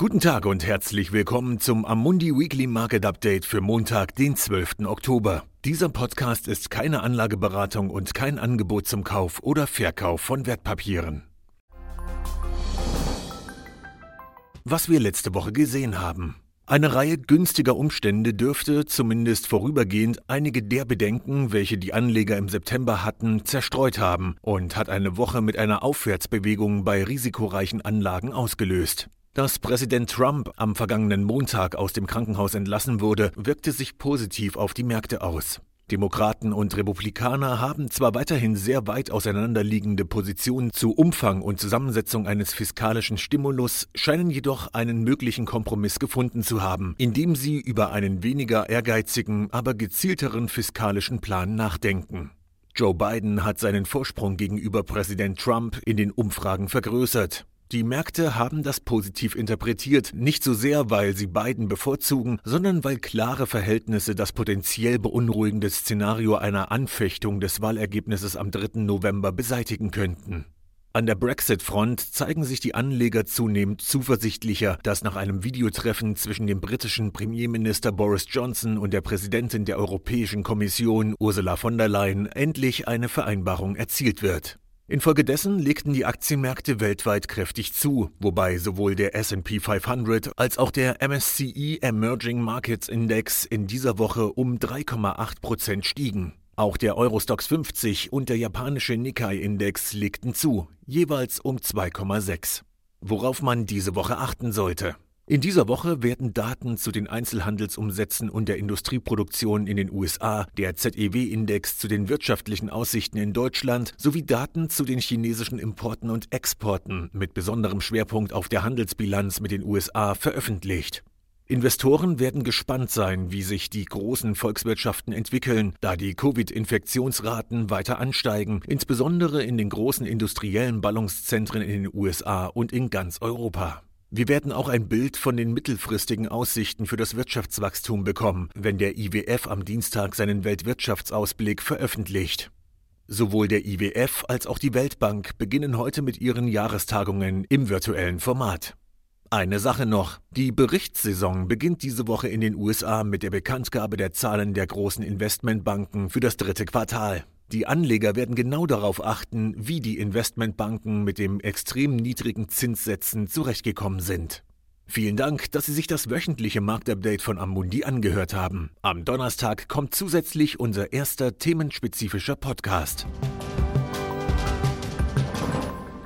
Guten Tag und herzlich willkommen zum Amundi Weekly Market Update für Montag, den 12. Oktober. Dieser Podcast ist keine Anlageberatung und kein Angebot zum Kauf oder Verkauf von Wertpapieren. Was wir letzte Woche gesehen haben. Eine Reihe günstiger Umstände dürfte, zumindest vorübergehend, einige der Bedenken, welche die Anleger im September hatten, zerstreut haben und hat eine Woche mit einer Aufwärtsbewegung bei risikoreichen Anlagen ausgelöst. Dass Präsident Trump am vergangenen Montag aus dem Krankenhaus entlassen wurde, wirkte sich positiv auf die Märkte aus. Demokraten und Republikaner haben zwar weiterhin sehr weit auseinanderliegende Positionen zu Umfang und Zusammensetzung eines fiskalischen Stimulus, scheinen jedoch einen möglichen Kompromiss gefunden zu haben, indem sie über einen weniger ehrgeizigen, aber gezielteren fiskalischen Plan nachdenken. Joe Biden hat seinen Vorsprung gegenüber Präsident Trump in den Umfragen vergrößert. Die Märkte haben das positiv interpretiert, nicht so sehr, weil sie beiden bevorzugen, sondern weil klare Verhältnisse das potenziell beunruhigende Szenario einer Anfechtung des Wahlergebnisses am 3. November beseitigen könnten. An der Brexit-Front zeigen sich die Anleger zunehmend zuversichtlicher, dass nach einem Videotreffen zwischen dem britischen Premierminister Boris Johnson und der Präsidentin der Europäischen Kommission Ursula von der Leyen endlich eine Vereinbarung erzielt wird. Infolgedessen legten die Aktienmärkte weltweit kräftig zu, wobei sowohl der SP 500 als auch der MSCI Emerging Markets Index in dieser Woche um 3,8 Prozent stiegen. Auch der Eurostox 50 und der japanische Nikkei-Index legten zu, jeweils um 2,6. Worauf man diese Woche achten sollte. In dieser Woche werden Daten zu den Einzelhandelsumsätzen und der Industrieproduktion in den USA, der ZEW-Index zu den wirtschaftlichen Aussichten in Deutschland sowie Daten zu den chinesischen Importen und Exporten mit besonderem Schwerpunkt auf der Handelsbilanz mit den USA veröffentlicht. Investoren werden gespannt sein, wie sich die großen Volkswirtschaften entwickeln, da die Covid-Infektionsraten weiter ansteigen, insbesondere in den großen industriellen Ballungszentren in den USA und in ganz Europa. Wir werden auch ein Bild von den mittelfristigen Aussichten für das Wirtschaftswachstum bekommen, wenn der IWF am Dienstag seinen Weltwirtschaftsausblick veröffentlicht. Sowohl der IWF als auch die Weltbank beginnen heute mit ihren Jahrestagungen im virtuellen Format. Eine Sache noch. Die Berichtssaison beginnt diese Woche in den USA mit der Bekanntgabe der Zahlen der großen Investmentbanken für das dritte Quartal. Die Anleger werden genau darauf achten, wie die Investmentbanken mit dem extrem niedrigen Zinssätzen zurechtgekommen sind. Vielen Dank, dass Sie sich das wöchentliche Marktupdate von Amundi angehört haben. Am Donnerstag kommt zusätzlich unser erster themenspezifischer Podcast.